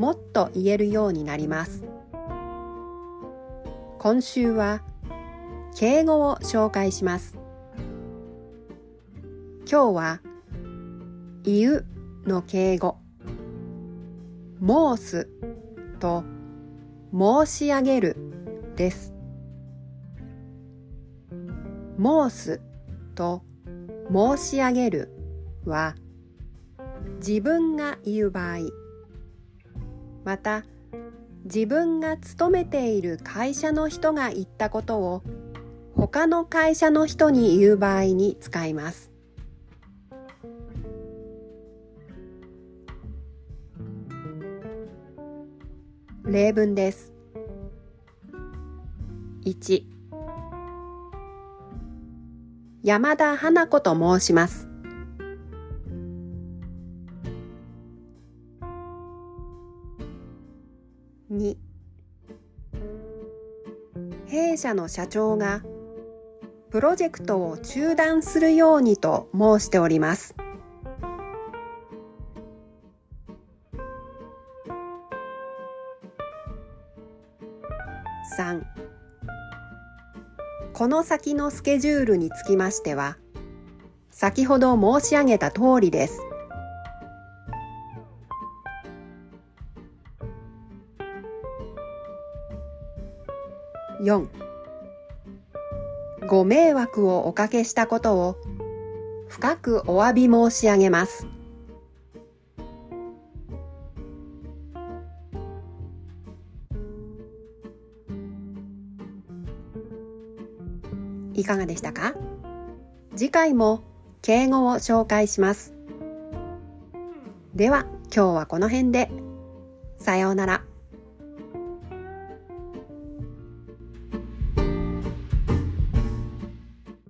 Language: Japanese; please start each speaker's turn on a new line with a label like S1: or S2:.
S1: もっと言えるようになります。今週は敬語を紹介します。今日は言うの敬語。申すと申し上げるです。申すと申し上げるは自分が言う場合。また自分が勤めている会社の人が言ったことを他の会社の人に言う場合に使います。例文です。1山田花子と申します。2弊社の社長がプロジェクトを中断するようにと申しております。3この先のスケジュールにつきましては先ほど申し上げた通りです。4ご迷惑をおかけしたことを深くお詫び申し上げます。いかがでしたか？次回も敬語を紹介します。では今日はこの辺で。さようなら。